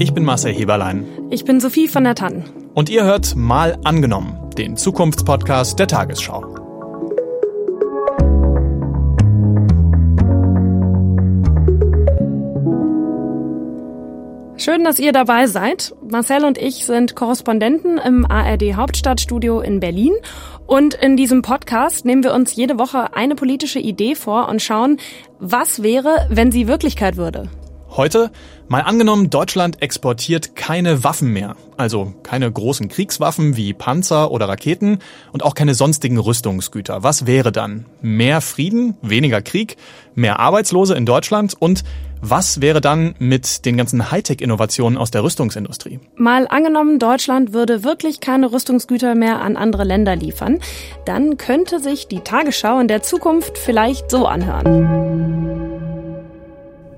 Ich bin Marcel Heberlein. Ich bin Sophie von der Tannen. Und ihr hört Mal angenommen, den Zukunftspodcast der Tagesschau. Schön, dass ihr dabei seid. Marcel und ich sind Korrespondenten im ARD Hauptstadtstudio in Berlin. Und in diesem Podcast nehmen wir uns jede Woche eine politische Idee vor und schauen, was wäre, wenn sie Wirklichkeit würde. Heute mal angenommen, Deutschland exportiert keine Waffen mehr. Also keine großen Kriegswaffen wie Panzer oder Raketen und auch keine sonstigen Rüstungsgüter. Was wäre dann? Mehr Frieden, weniger Krieg, mehr Arbeitslose in Deutschland und was wäre dann mit den ganzen Hightech-Innovationen aus der Rüstungsindustrie? Mal angenommen, Deutschland würde wirklich keine Rüstungsgüter mehr an andere Länder liefern, dann könnte sich die Tagesschau in der Zukunft vielleicht so anhören.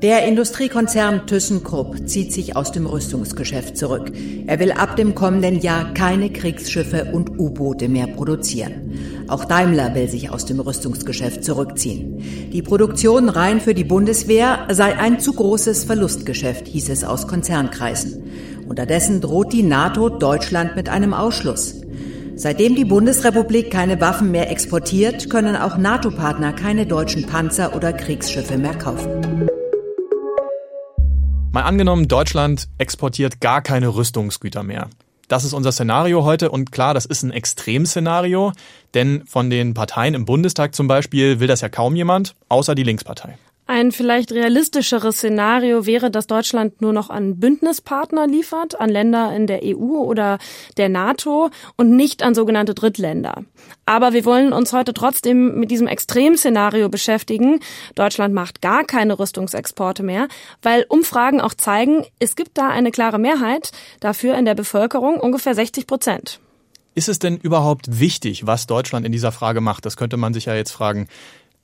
Der Industriekonzern ThyssenKrupp zieht sich aus dem Rüstungsgeschäft zurück. Er will ab dem kommenden Jahr keine Kriegsschiffe und U-Boote mehr produzieren. Auch Daimler will sich aus dem Rüstungsgeschäft zurückziehen. Die Produktion rein für die Bundeswehr sei ein zu großes Verlustgeschäft, hieß es aus Konzernkreisen. Unterdessen droht die NATO Deutschland mit einem Ausschluss. Seitdem die Bundesrepublik keine Waffen mehr exportiert, können auch NATO-Partner keine deutschen Panzer oder Kriegsschiffe mehr kaufen. Mal angenommen, Deutschland exportiert gar keine Rüstungsgüter mehr. Das ist unser Szenario heute und klar, das ist ein Extremszenario, denn von den Parteien im Bundestag zum Beispiel will das ja kaum jemand, außer die Linkspartei. Ein vielleicht realistischeres Szenario wäre, dass Deutschland nur noch an Bündnispartner liefert, an Länder in der EU oder der NATO und nicht an sogenannte Drittländer. Aber wir wollen uns heute trotzdem mit diesem Extremszenario beschäftigen. Deutschland macht gar keine Rüstungsexporte mehr, weil Umfragen auch zeigen, es gibt da eine klare Mehrheit dafür in der Bevölkerung, ungefähr 60 Prozent. Ist es denn überhaupt wichtig, was Deutschland in dieser Frage macht? Das könnte man sich ja jetzt fragen.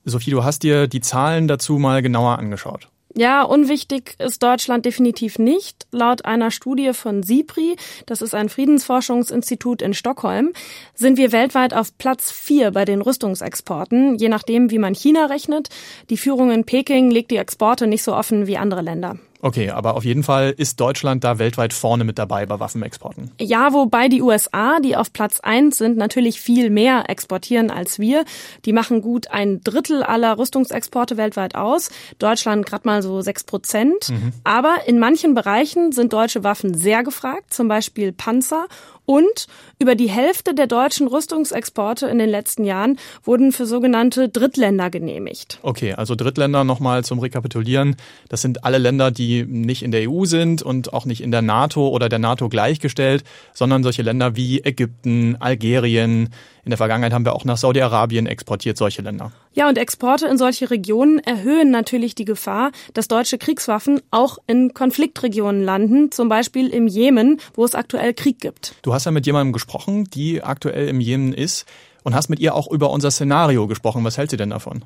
Sophie, du hast dir die Zahlen dazu mal genauer angeschaut. Ja, unwichtig ist Deutschland definitiv nicht. Laut einer Studie von SIPRI, das ist ein Friedensforschungsinstitut in Stockholm, sind wir weltweit auf Platz vier bei den Rüstungsexporten, je nachdem, wie man China rechnet. Die Führung in Peking legt die Exporte nicht so offen wie andere Länder. Okay, aber auf jeden Fall ist Deutschland da weltweit vorne mit dabei bei Waffenexporten. Ja, wobei die USA, die auf Platz eins sind, natürlich viel mehr exportieren als wir. Die machen gut ein Drittel aller Rüstungsexporte weltweit aus. Deutschland gerade mal so sechs Prozent. Mhm. Aber in manchen Bereichen sind deutsche Waffen sehr gefragt, zum Beispiel Panzer und über die Hälfte der deutschen Rüstungsexporte in den letzten Jahren wurden für sogenannte Drittländer genehmigt. Okay, also Drittländer nochmal zum Rekapitulieren. Das sind alle Länder, die nicht in der EU sind und auch nicht in der NATO oder der NATO gleichgestellt, sondern solche Länder wie Ägypten, Algerien. In der Vergangenheit haben wir auch nach Saudi-Arabien exportiert, solche Länder. Ja, und Exporte in solche Regionen erhöhen natürlich die Gefahr, dass deutsche Kriegswaffen auch in Konfliktregionen landen, zum Beispiel im Jemen, wo es aktuell Krieg gibt. Du hast ja mit jemandem gesprochen, die aktuell im Jemen ist und hast mit ihr auch über unser Szenario gesprochen. Was hält sie denn davon?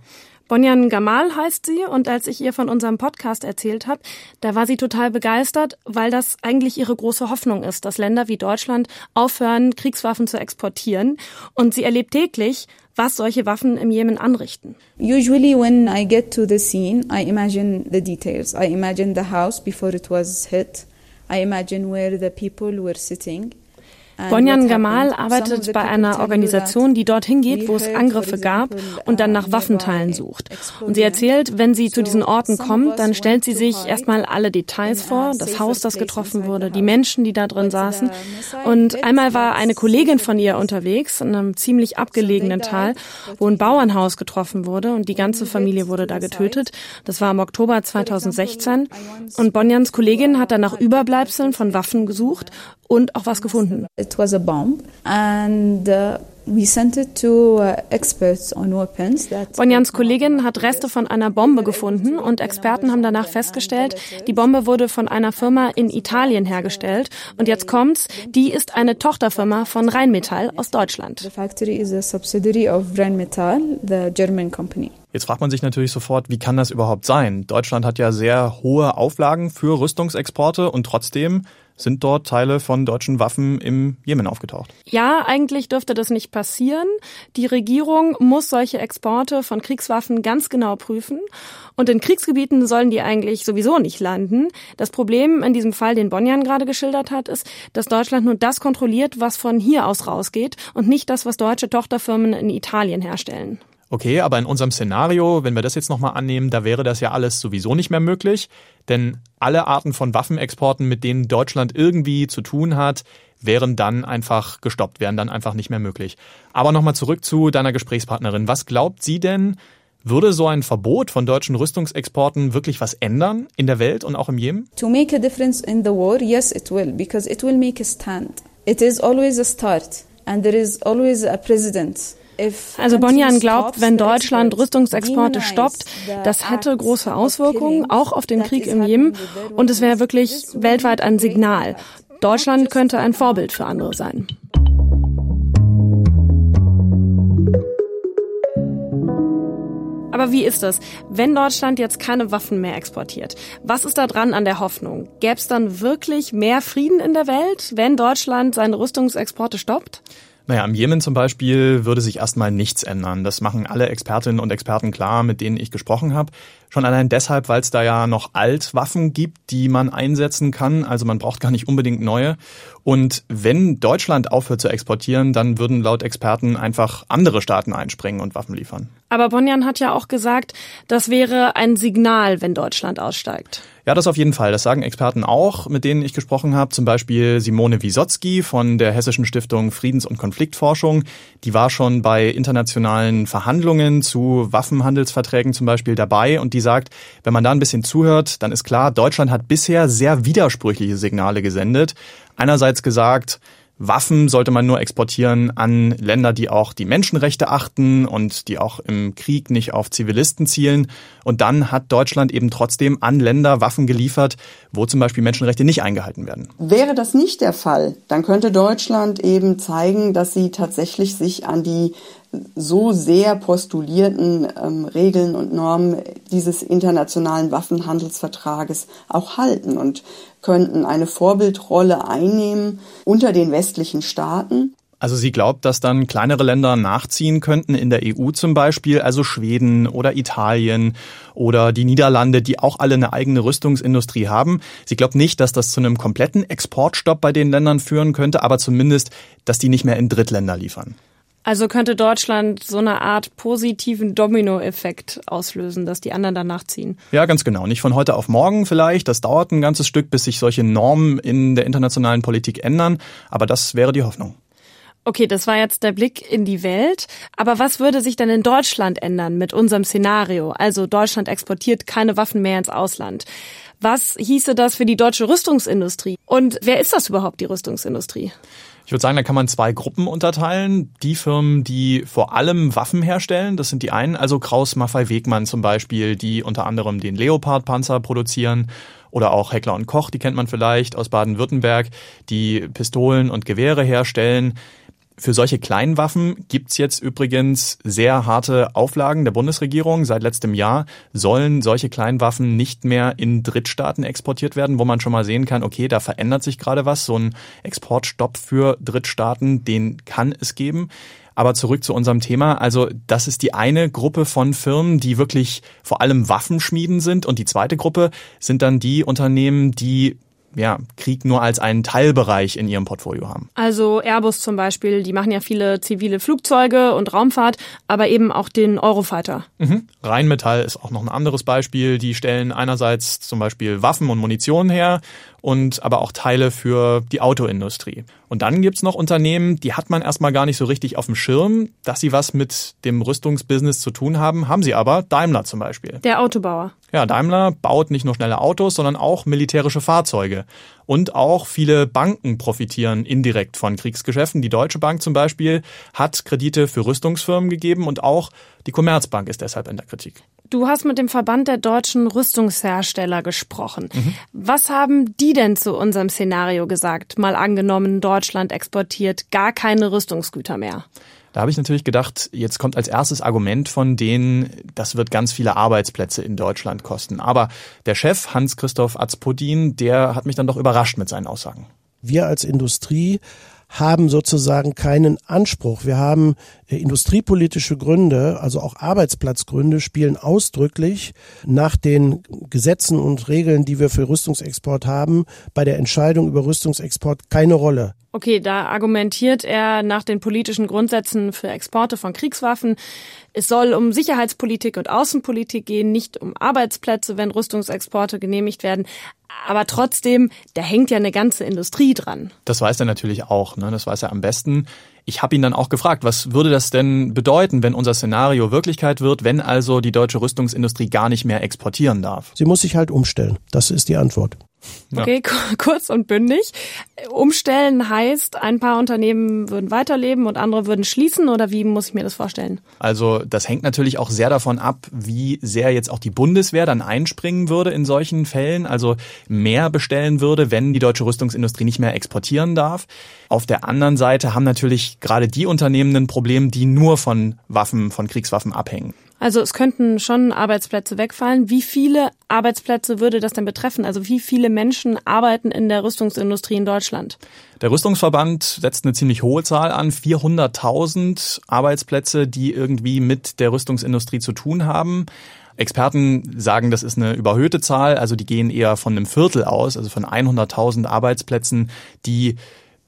Bonjan Gamal heißt sie und als ich ihr von unserem Podcast erzählt habe, da war sie total begeistert, weil das eigentlich ihre große Hoffnung ist, dass Länder wie Deutschland aufhören, Kriegswaffen zu exportieren. Und sie erlebt täglich, was solche Waffen im Jemen anrichten. Usually when I get to the scene, I imagine the details. I imagine the house before it was hit. I imagine where the people were sitting. Bonjan Gamal arbeitet bei einer Organisation, die dorthin geht, wo es Angriffe gab und dann nach Waffenteilen sucht. Und sie erzählt, wenn sie zu diesen Orten kommt, dann stellt sie sich erstmal alle Details vor, das Haus, das getroffen wurde, die Menschen, die da drin saßen. Und einmal war eine Kollegin von ihr unterwegs in einem ziemlich abgelegenen Tal, wo ein Bauernhaus getroffen wurde und die ganze Familie wurde da getötet. Das war im Oktober 2016. Und Bonjans Kollegin hat dann nach Überbleibseln von Waffen gesucht und auch was gefunden. It was a bomb and uh, we sent it to uh, experts on weapons. Bonjans Kollegin hat Reste von einer Bombe gefunden und Experten haben danach festgestellt, die Bombe wurde von einer Firma in Italien hergestellt und jetzt kommt's, die ist eine Tochterfirma von Rheinmetall aus Deutschland. The factory is a subsidiary of Rheinmetall, the German company. Jetzt fragt man sich natürlich sofort, wie kann das überhaupt sein? Deutschland hat ja sehr hohe Auflagen für Rüstungsexporte und trotzdem sind dort Teile von deutschen Waffen im Jemen aufgetaucht. Ja, eigentlich dürfte das nicht passieren. Die Regierung muss solche Exporte von Kriegswaffen ganz genau prüfen. Und in Kriegsgebieten sollen die eigentlich sowieso nicht landen. Das Problem in diesem Fall, den Bonjan gerade geschildert hat, ist, dass Deutschland nur das kontrolliert, was von hier aus rausgeht und nicht das, was deutsche Tochterfirmen in Italien herstellen. Okay, aber in unserem Szenario, wenn wir das jetzt nochmal annehmen, da wäre das ja alles sowieso nicht mehr möglich, denn alle Arten von Waffenexporten, mit denen Deutschland irgendwie zu tun hat, wären dann einfach gestoppt, wären dann einfach nicht mehr möglich. Aber nochmal zurück zu deiner Gesprächspartnerin. Was glaubt sie denn, würde so ein Verbot von deutschen Rüstungsexporten wirklich was ändern in der Welt und auch im Jemen? To make a difference in the war, yes it will, because it will make a stand. It is always a start and there is always a president also Bonjan glaubt, wenn Deutschland Rüstungsexporte stoppt, das hätte große Auswirkungen, auch auf den Krieg im Jemen. Und es wäre wirklich weltweit ein Signal. Deutschland könnte ein Vorbild für andere sein. Aber wie ist das, wenn Deutschland jetzt keine Waffen mehr exportiert? Was ist da dran an der Hoffnung? Gäbe es dann wirklich mehr Frieden in der Welt, wenn Deutschland seine Rüstungsexporte stoppt? Naja, im Jemen zum Beispiel würde sich erstmal nichts ändern. Das machen alle Expertinnen und Experten klar, mit denen ich gesprochen habe. Schon allein deshalb, weil es da ja noch Altwaffen gibt, die man einsetzen kann. Also man braucht gar nicht unbedingt neue. Und wenn Deutschland aufhört zu exportieren, dann würden laut Experten einfach andere Staaten einspringen und Waffen liefern. Aber Bonjan hat ja auch gesagt, das wäre ein Signal, wenn Deutschland aussteigt. Ja, das auf jeden Fall. Das sagen Experten auch, mit denen ich gesprochen habe. Zum Beispiel Simone Wisotzki von der Hessischen Stiftung Friedens- und Konfliktforschung. Die war schon bei internationalen Verhandlungen zu Waffenhandelsverträgen zum Beispiel dabei und die sagt, wenn man da ein bisschen zuhört, dann ist klar, Deutschland hat bisher sehr widersprüchliche Signale gesendet. Einerseits gesagt, Waffen sollte man nur exportieren an Länder, die auch die Menschenrechte achten und die auch im Krieg nicht auf Zivilisten zielen. Und dann hat Deutschland eben trotzdem an Länder Waffen geliefert, wo zum Beispiel Menschenrechte nicht eingehalten werden. Wäre das nicht der Fall, dann könnte Deutschland eben zeigen, dass sie tatsächlich sich an die so sehr postulierten ähm, Regeln und Normen dieses internationalen Waffenhandelsvertrages auch halten und könnten eine Vorbildrolle einnehmen unter den westlichen Staaten. Also sie glaubt, dass dann kleinere Länder nachziehen könnten, in der EU zum Beispiel, also Schweden oder Italien oder die Niederlande, die auch alle eine eigene Rüstungsindustrie haben. Sie glaubt nicht, dass das zu einem kompletten Exportstopp bei den Ländern führen könnte, aber zumindest, dass die nicht mehr in Drittländer liefern. Also könnte Deutschland so eine Art positiven Dominoeffekt auslösen, dass die anderen danach ziehen. Ja, ganz genau. Nicht von heute auf morgen vielleicht. Das dauert ein ganzes Stück, bis sich solche Normen in der internationalen Politik ändern. Aber das wäre die Hoffnung. Okay, das war jetzt der Blick in die Welt. Aber was würde sich denn in Deutschland ändern mit unserem Szenario? Also Deutschland exportiert keine Waffen mehr ins Ausland. Was hieße das für die deutsche Rüstungsindustrie? Und wer ist das überhaupt, die Rüstungsindustrie? Ich würde sagen, da kann man zwei Gruppen unterteilen. Die Firmen, die vor allem Waffen herstellen, das sind die einen, also Kraus Maffei Wegmann zum Beispiel, die unter anderem den Leopard-Panzer produzieren oder auch Heckler und Koch, die kennt man vielleicht aus Baden-Württemberg, die Pistolen und Gewehre herstellen. Für solche kleinen Waffen gibt's jetzt übrigens sehr harte Auflagen der Bundesregierung. Seit letztem Jahr sollen solche kleinen Waffen nicht mehr in Drittstaaten exportiert werden, wo man schon mal sehen kann, okay, da verändert sich gerade was. So ein Exportstopp für Drittstaaten, den kann es geben. Aber zurück zu unserem Thema. Also das ist die eine Gruppe von Firmen, die wirklich vor allem Waffenschmieden sind. Und die zweite Gruppe sind dann die Unternehmen, die ja, Krieg nur als einen Teilbereich in ihrem Portfolio haben. Also Airbus zum Beispiel, die machen ja viele zivile Flugzeuge und Raumfahrt, aber eben auch den Eurofighter. Mhm. Rheinmetall ist auch noch ein anderes Beispiel. Die stellen einerseits zum Beispiel Waffen und Munition her und aber auch Teile für die Autoindustrie. Und dann gibt's noch Unternehmen, die hat man erstmal gar nicht so richtig auf dem Schirm, dass sie was mit dem Rüstungsbusiness zu tun haben, haben sie aber. Daimler zum Beispiel. Der Autobauer. Ja, Daimler baut nicht nur schnelle Autos, sondern auch militärische Fahrzeuge. Und auch viele Banken profitieren indirekt von Kriegsgeschäften. Die Deutsche Bank zum Beispiel hat Kredite für Rüstungsfirmen gegeben und auch die Commerzbank ist deshalb in der Kritik. Du hast mit dem Verband der deutschen Rüstungshersteller gesprochen. Mhm. Was haben die denn zu unserem Szenario gesagt? Mal angenommen, Deutschland exportiert gar keine Rüstungsgüter mehr. Da habe ich natürlich gedacht, jetzt kommt als erstes Argument von denen, das wird ganz viele Arbeitsplätze in Deutschland kosten. Aber der Chef Hans-Christoph Azpodin, der hat mich dann doch überrascht mit seinen Aussagen. Wir als Industrie haben sozusagen keinen Anspruch. Wir haben äh, industriepolitische Gründe, also auch Arbeitsplatzgründe spielen ausdrücklich nach den Gesetzen und Regeln, die wir für Rüstungsexport haben, bei der Entscheidung über Rüstungsexport keine Rolle. Okay, da argumentiert er nach den politischen Grundsätzen für Exporte von Kriegswaffen. Es soll um Sicherheitspolitik und Außenpolitik gehen, nicht um Arbeitsplätze, wenn Rüstungsexporte genehmigt werden. Aber trotzdem, da hängt ja eine ganze Industrie dran. Das weiß er natürlich auch, ne? das weiß er am besten. Ich habe ihn dann auch gefragt, was würde das denn bedeuten, wenn unser Szenario Wirklichkeit wird, wenn also die deutsche Rüstungsindustrie gar nicht mehr exportieren darf? Sie muss sich halt umstellen. Das ist die Antwort. Okay, kurz und bündig. Umstellen heißt, ein paar Unternehmen würden weiterleben und andere würden schließen oder wie muss ich mir das vorstellen? Also das hängt natürlich auch sehr davon ab, wie sehr jetzt auch die Bundeswehr dann einspringen würde in solchen Fällen, also mehr bestellen würde, wenn die deutsche Rüstungsindustrie nicht mehr exportieren darf. Auf der anderen Seite haben natürlich gerade die Unternehmen ein Problem, die nur von Waffen, von Kriegswaffen abhängen. Also es könnten schon Arbeitsplätze wegfallen. Wie viele Arbeitsplätze würde das denn betreffen? Also wie viele Menschen arbeiten in der Rüstungsindustrie in Deutschland? Der Rüstungsverband setzt eine ziemlich hohe Zahl an, 400.000 Arbeitsplätze, die irgendwie mit der Rüstungsindustrie zu tun haben. Experten sagen, das ist eine überhöhte Zahl, also die gehen eher von einem Viertel aus, also von 100.000 Arbeitsplätzen, die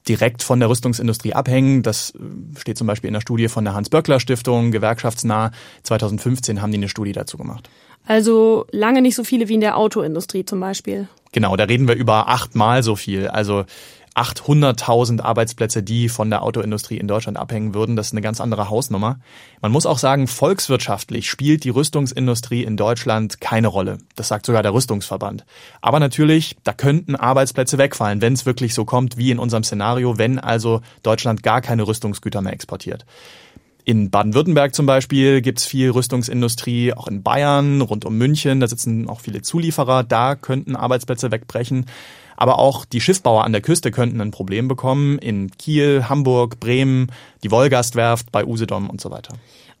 direkt von der Rüstungsindustrie abhängen. Das äh, steht zum Beispiel in der Studie von der Hans-Böckler-Stiftung, gewerkschaftsnah. 2015 haben die eine Studie dazu gemacht. Also lange nicht so viele wie in der Autoindustrie zum Beispiel. Genau, da reden wir über achtmal so viel. Also 800.000 Arbeitsplätze, die von der Autoindustrie in Deutschland abhängen würden. Das ist eine ganz andere Hausnummer. Man muss auch sagen, volkswirtschaftlich spielt die Rüstungsindustrie in Deutschland keine Rolle. Das sagt sogar der Rüstungsverband. Aber natürlich, da könnten Arbeitsplätze wegfallen, wenn es wirklich so kommt wie in unserem Szenario, wenn also Deutschland gar keine Rüstungsgüter mehr exportiert. In Baden-Württemberg zum Beispiel gibt's viel Rüstungsindustrie, auch in Bayern, rund um München, da sitzen auch viele Zulieferer, da könnten Arbeitsplätze wegbrechen. Aber auch die Schiffbauer an der Küste könnten ein Problem bekommen, in Kiel, Hamburg, Bremen, die Wolgastwerft, bei Usedom und so weiter.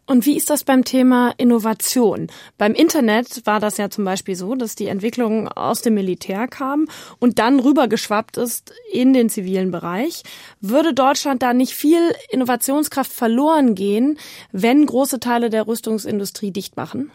Und wie ist das beim Thema Innovation? Beim Internet war das ja zum Beispiel so, dass die Entwicklung aus dem Militär kam und dann rübergeschwappt ist in den zivilen Bereich. Würde Deutschland da nicht viel Innovationskraft verloren gehen, wenn große Teile der Rüstungsindustrie dicht machen?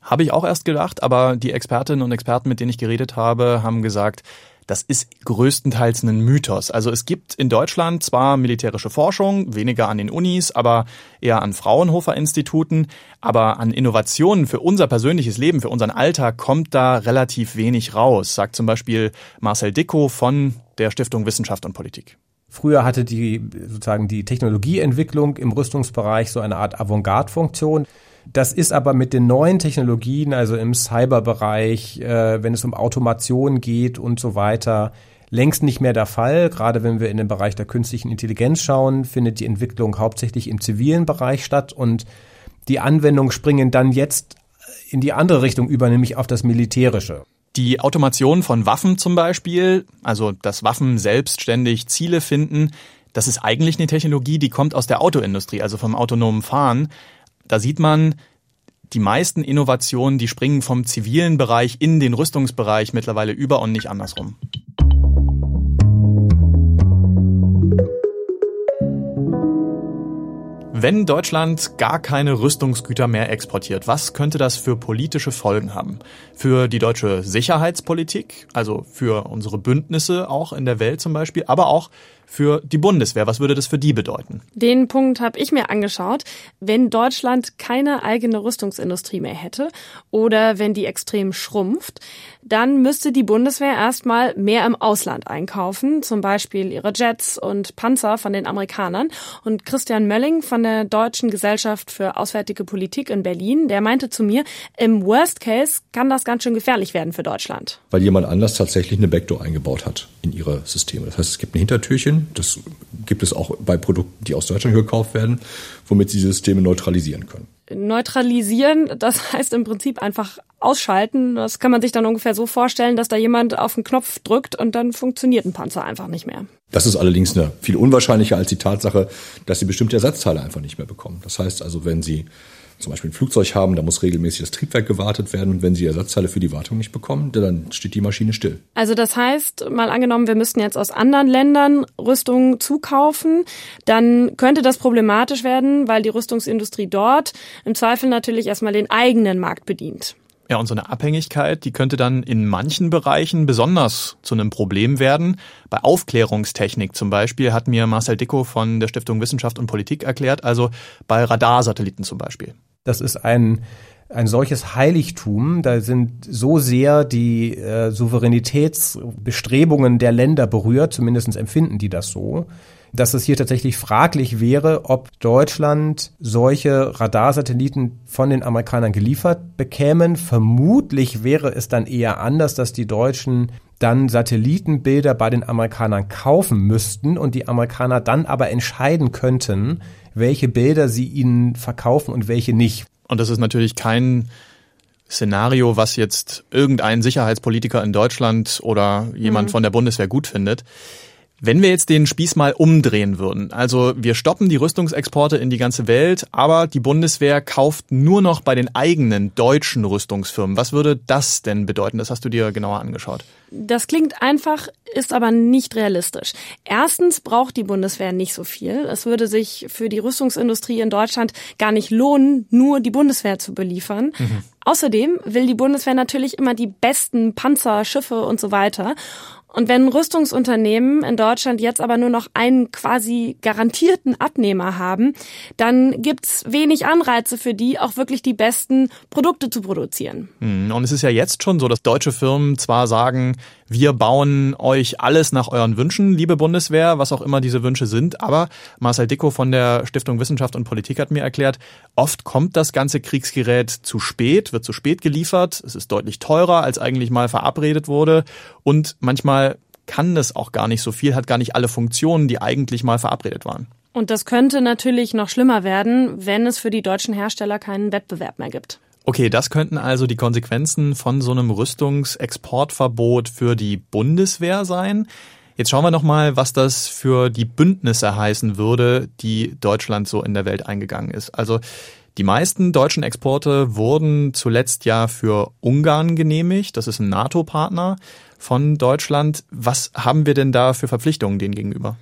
Habe ich auch erst gedacht, aber die Expertinnen und Experten, mit denen ich geredet habe, haben gesagt, das ist größtenteils ein Mythos. Also es gibt in Deutschland zwar militärische Forschung, weniger an den Unis, aber eher an Fraunhofer-Instituten, aber an Innovationen für unser persönliches Leben, für unseren Alltag kommt da relativ wenig raus, sagt zum Beispiel Marcel Dicko von der Stiftung Wissenschaft und Politik. Früher hatte die sozusagen die Technologieentwicklung im Rüstungsbereich so eine Art Avantgarde-Funktion. Das ist aber mit den neuen Technologien, also im Cyberbereich, äh, wenn es um Automation geht und so weiter, längst nicht mehr der Fall. Gerade wenn wir in den Bereich der künstlichen Intelligenz schauen, findet die Entwicklung hauptsächlich im zivilen Bereich statt und die Anwendungen springen dann jetzt in die andere Richtung über, nämlich auf das Militärische. Die Automation von Waffen zum Beispiel, also dass Waffen selbstständig Ziele finden, das ist eigentlich eine Technologie, die kommt aus der Autoindustrie, also vom autonomen Fahren. Da sieht man, die meisten Innovationen, die springen vom zivilen Bereich in den Rüstungsbereich mittlerweile über und nicht andersrum. Wenn Deutschland gar keine Rüstungsgüter mehr exportiert, was könnte das für politische Folgen haben? Für die deutsche Sicherheitspolitik, also für unsere Bündnisse auch in der Welt zum Beispiel, aber auch für die Bundeswehr? Was würde das für die bedeuten? Den Punkt habe ich mir angeschaut. Wenn Deutschland keine eigene Rüstungsindustrie mehr hätte oder wenn die extrem schrumpft, dann müsste die Bundeswehr erstmal mehr im Ausland einkaufen, zum Beispiel ihre Jets und Panzer von den Amerikanern. Und Christian Mölling von der Deutschen Gesellschaft für Auswärtige Politik in Berlin, der meinte zu mir, im Worst Case kann das ganz schön gefährlich werden für Deutschland. Weil jemand anders tatsächlich eine Backdoor eingebaut hat in ihre Systeme. Das heißt, es gibt ein Hintertürchen, das gibt es auch bei Produkten, die aus Deutschland gekauft werden, womit sie Systeme neutralisieren können. Neutralisieren, das heißt im Prinzip einfach ausschalten. Das kann man sich dann ungefähr so vorstellen, dass da jemand auf den Knopf drückt und dann funktioniert ein Panzer einfach nicht mehr. Das ist allerdings eine viel unwahrscheinlicher als die Tatsache, dass Sie bestimmte Ersatzteile einfach nicht mehr bekommen. Das heißt also, wenn Sie zum Beispiel ein Flugzeug haben, da muss regelmäßig das Triebwerk gewartet werden. Und wenn Sie Ersatzteile für die Wartung nicht bekommen, dann steht die Maschine still. Also das heißt, mal angenommen, wir müssten jetzt aus anderen Ländern Rüstungen zukaufen, dann könnte das problematisch werden, weil die Rüstungsindustrie dort im Zweifel natürlich erstmal den eigenen Markt bedient. Ja, und so eine Abhängigkeit, die könnte dann in manchen Bereichen besonders zu einem Problem werden. Bei Aufklärungstechnik zum Beispiel hat mir Marcel Dicko von der Stiftung Wissenschaft und Politik erklärt, also bei Radarsatelliten zum Beispiel. Das ist ein ein solches Heiligtum, da sind so sehr die äh, Souveränitätsbestrebungen der Länder berührt, zumindest empfinden die das so, dass es hier tatsächlich fraglich wäre, ob Deutschland solche Radarsatelliten von den Amerikanern geliefert bekämen. Vermutlich wäre es dann eher anders, dass die Deutschen dann Satellitenbilder bei den Amerikanern kaufen müssten und die Amerikaner dann aber entscheiden könnten, welche Bilder sie ihnen verkaufen und welche nicht. Und das ist natürlich kein Szenario, was jetzt irgendein Sicherheitspolitiker in Deutschland oder jemand mhm. von der Bundeswehr gut findet. Wenn wir jetzt den Spieß mal umdrehen würden, also wir stoppen die Rüstungsexporte in die ganze Welt, aber die Bundeswehr kauft nur noch bei den eigenen deutschen Rüstungsfirmen. Was würde das denn bedeuten? Das hast du dir genauer angeschaut. Das klingt einfach, ist aber nicht realistisch. Erstens braucht die Bundeswehr nicht so viel. Es würde sich für die Rüstungsindustrie in Deutschland gar nicht lohnen, nur die Bundeswehr zu beliefern. Mhm. Außerdem will die Bundeswehr natürlich immer die besten Panzer, Schiffe und so weiter. Und wenn Rüstungsunternehmen in Deutschland jetzt aber nur noch einen quasi garantierten Abnehmer haben, dann gibt's wenig Anreize für die, auch wirklich die besten Produkte zu produzieren. Hm, und es ist ja jetzt schon so, dass deutsche Firmen zwar sagen, wir bauen euch alles nach euren Wünschen, liebe Bundeswehr, was auch immer diese Wünsche sind, aber Marcel Dicko von der Stiftung Wissenschaft und Politik hat mir erklärt, oft kommt das ganze Kriegsgerät zu spät, wird zu spät geliefert, es ist deutlich teurer, als eigentlich mal verabredet wurde und manchmal kann es auch gar nicht so viel, hat gar nicht alle Funktionen, die eigentlich mal verabredet waren. Und das könnte natürlich noch schlimmer werden, wenn es für die deutschen Hersteller keinen Wettbewerb mehr gibt. Okay, das könnten also die Konsequenzen von so einem Rüstungsexportverbot für die Bundeswehr sein. Jetzt schauen wir noch mal, was das für die Bündnisse heißen würde, die Deutschland so in der Welt eingegangen ist. Also die meisten deutschen Exporte wurden zuletzt ja für Ungarn genehmigt. Das ist ein NATO-Partner von Deutschland. Was haben wir denn da für Verpflichtungen denen gegenüber?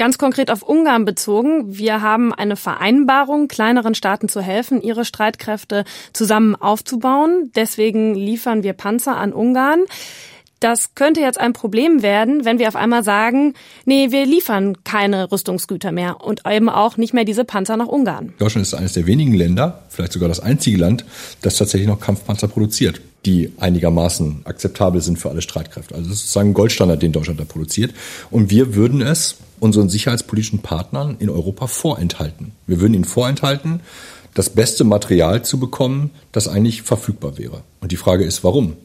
Ganz konkret auf Ungarn bezogen. Wir haben eine Vereinbarung, kleineren Staaten zu helfen, ihre Streitkräfte zusammen aufzubauen. Deswegen liefern wir Panzer an Ungarn. Das könnte jetzt ein Problem werden, wenn wir auf einmal sagen, nee, wir liefern keine Rüstungsgüter mehr und eben auch nicht mehr diese Panzer nach Ungarn. Deutschland ist eines der wenigen Länder, vielleicht sogar das einzige Land, das tatsächlich noch Kampfpanzer produziert, die einigermaßen akzeptabel sind für alle Streitkräfte. Also das ist sozusagen ein Goldstandard, den Deutschland da produziert. Und wir würden es unseren sicherheitspolitischen Partnern in Europa vorenthalten. Wir würden ihnen vorenthalten, das beste Material zu bekommen, das eigentlich verfügbar wäre. Und die Frage ist, warum?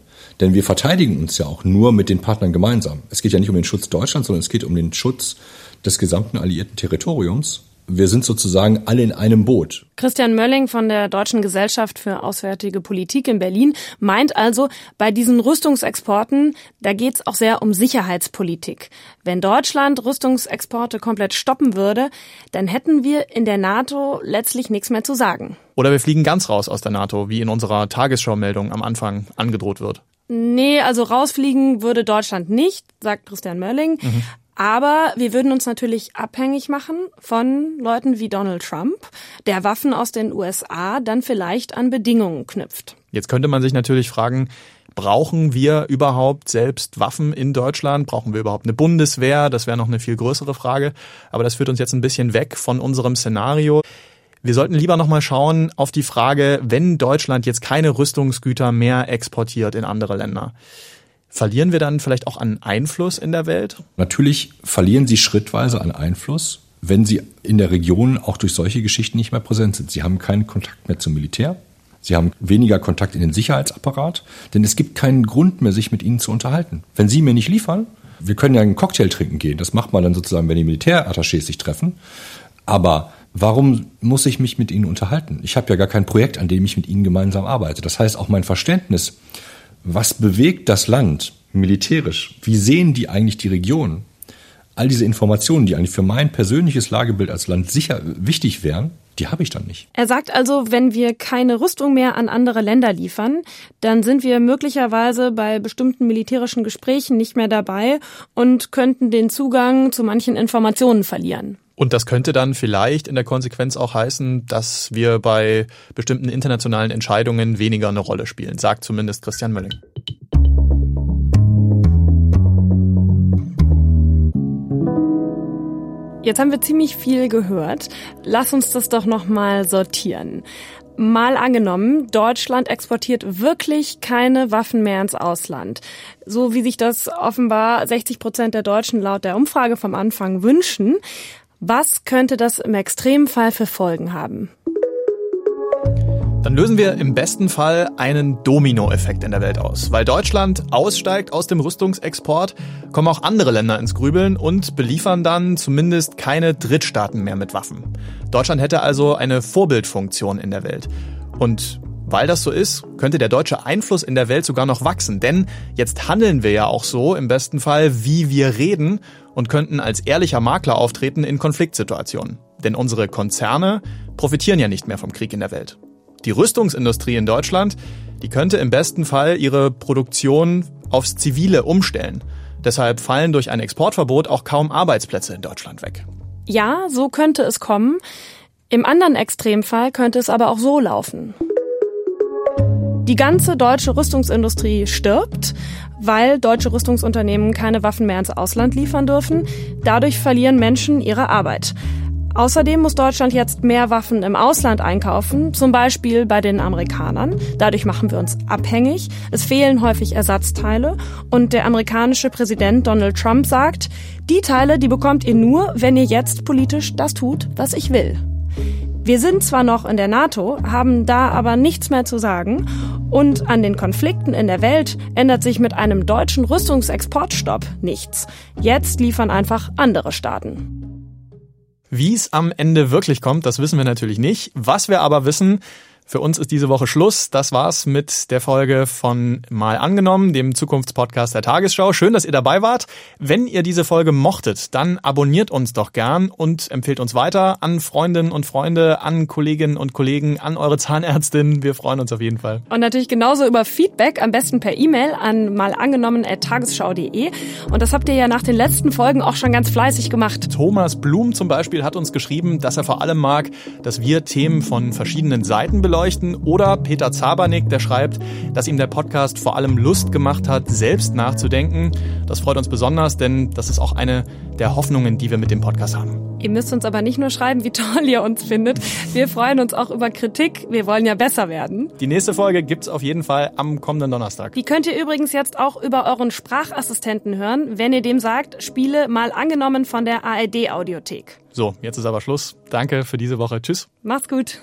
Denn wir verteidigen uns ja auch nur mit den Partnern gemeinsam. Es geht ja nicht um den Schutz Deutschlands, sondern es geht um den Schutz des gesamten alliierten Territoriums. Wir sind sozusagen alle in einem Boot. Christian Mölling von der Deutschen Gesellschaft für Auswärtige Politik in Berlin meint also, bei diesen Rüstungsexporten, da geht es auch sehr um Sicherheitspolitik. Wenn Deutschland Rüstungsexporte komplett stoppen würde, dann hätten wir in der NATO letztlich nichts mehr zu sagen. Oder wir fliegen ganz raus aus der NATO, wie in unserer Tagesschau-Meldung am Anfang angedroht wird. Nee, also rausfliegen würde Deutschland nicht, sagt Christian Mölling. Mhm. Aber wir würden uns natürlich abhängig machen von Leuten wie Donald Trump, der Waffen aus den USA dann vielleicht an Bedingungen knüpft. Jetzt könnte man sich natürlich fragen, brauchen wir überhaupt selbst Waffen in Deutschland? Brauchen wir überhaupt eine Bundeswehr? Das wäre noch eine viel größere Frage. Aber das führt uns jetzt ein bisschen weg von unserem Szenario. Wir sollten lieber nochmal schauen auf die Frage, wenn Deutschland jetzt keine Rüstungsgüter mehr exportiert in andere Länder. Verlieren wir dann vielleicht auch an Einfluss in der Welt? Natürlich verlieren sie schrittweise an Einfluss, wenn sie in der Region auch durch solche Geschichten nicht mehr präsent sind. Sie haben keinen Kontakt mehr zum Militär. Sie haben weniger Kontakt in den Sicherheitsapparat, denn es gibt keinen Grund mehr, sich mit ihnen zu unterhalten. Wenn sie mir nicht liefern, wir können ja einen Cocktail trinken gehen. Das macht man dann sozusagen, wenn die Militärattachés sich treffen. Aber warum muss ich mich mit ihnen unterhalten? Ich habe ja gar kein Projekt, an dem ich mit ihnen gemeinsam arbeite. Das heißt, auch mein Verständnis, was bewegt das Land militärisch? Wie sehen die eigentlich die Region? All diese Informationen, die eigentlich für mein persönliches Lagebild als Land sicher wichtig wären, die habe ich dann nicht. Er sagt also, wenn wir keine Rüstung mehr an andere Länder liefern, dann sind wir möglicherweise bei bestimmten militärischen Gesprächen nicht mehr dabei und könnten den Zugang zu manchen Informationen verlieren. Und das könnte dann vielleicht in der Konsequenz auch heißen, dass wir bei bestimmten internationalen Entscheidungen weniger eine Rolle spielen, sagt zumindest Christian Mölling. Jetzt haben wir ziemlich viel gehört. Lass uns das doch noch mal sortieren. Mal angenommen, Deutschland exportiert wirklich keine Waffen mehr ins Ausland. So wie sich das offenbar 60 Prozent der Deutschen laut der Umfrage vom Anfang wünschen. Was könnte das im Extremfall für Folgen haben? Dann lösen wir im besten Fall einen Dominoeffekt in der Welt aus. Weil Deutschland aussteigt aus dem Rüstungsexport, kommen auch andere Länder ins Grübeln und beliefern dann zumindest keine Drittstaaten mehr mit Waffen. Deutschland hätte also eine Vorbildfunktion in der Welt. Und weil das so ist, könnte der deutsche Einfluss in der Welt sogar noch wachsen. Denn jetzt handeln wir ja auch so im besten Fall, wie wir reden und könnten als ehrlicher Makler auftreten in Konfliktsituationen. Denn unsere Konzerne profitieren ja nicht mehr vom Krieg in der Welt. Die Rüstungsindustrie in Deutschland, die könnte im besten Fall ihre Produktion aufs Zivile umstellen. Deshalb fallen durch ein Exportverbot auch kaum Arbeitsplätze in Deutschland weg. Ja, so könnte es kommen. Im anderen Extremfall könnte es aber auch so laufen. Die ganze deutsche Rüstungsindustrie stirbt, weil deutsche Rüstungsunternehmen keine Waffen mehr ins Ausland liefern dürfen. Dadurch verlieren Menschen ihre Arbeit. Außerdem muss Deutschland jetzt mehr Waffen im Ausland einkaufen, zum Beispiel bei den Amerikanern. Dadurch machen wir uns abhängig. Es fehlen häufig Ersatzteile. Und der amerikanische Präsident Donald Trump sagt, die Teile, die bekommt ihr nur, wenn ihr jetzt politisch das tut, was ich will. Wir sind zwar noch in der NATO, haben da aber nichts mehr zu sagen. Und an den Konflikten in der Welt ändert sich mit einem deutschen Rüstungsexportstopp nichts. Jetzt liefern einfach andere Staaten. Wie es am Ende wirklich kommt, das wissen wir natürlich nicht. Was wir aber wissen, für uns ist diese Woche Schluss. Das war's mit der Folge von Mal angenommen, dem Zukunftspodcast der Tagesschau. Schön, dass ihr dabei wart. Wenn ihr diese Folge mochtet, dann abonniert uns doch gern und empfehlt uns weiter an Freundinnen und Freunde, an Kolleginnen und Kollegen, an eure Zahnärztin. Wir freuen uns auf jeden Fall. Und natürlich genauso über Feedback, am besten per E-Mail an malangenommen.tagesschau.de. Und das habt ihr ja nach den letzten Folgen auch schon ganz fleißig gemacht. Thomas Blum zum Beispiel hat uns geschrieben, dass er vor allem mag, dass wir Themen von verschiedenen Seiten beleuchten beleuchten. Oder Peter Zabernick, der schreibt, dass ihm der Podcast vor allem Lust gemacht hat, selbst nachzudenken. Das freut uns besonders, denn das ist auch eine der Hoffnungen, die wir mit dem Podcast haben. Ihr müsst uns aber nicht nur schreiben, wie toll ihr uns findet. Wir freuen uns auch über Kritik. Wir wollen ja besser werden. Die nächste Folge gibt's auf jeden Fall am kommenden Donnerstag. Die könnt ihr übrigens jetzt auch über euren Sprachassistenten hören, wenn ihr dem sagt, Spiele mal angenommen von der ARD Audiothek. So, jetzt ist aber Schluss. Danke für diese Woche. Tschüss. Macht's gut.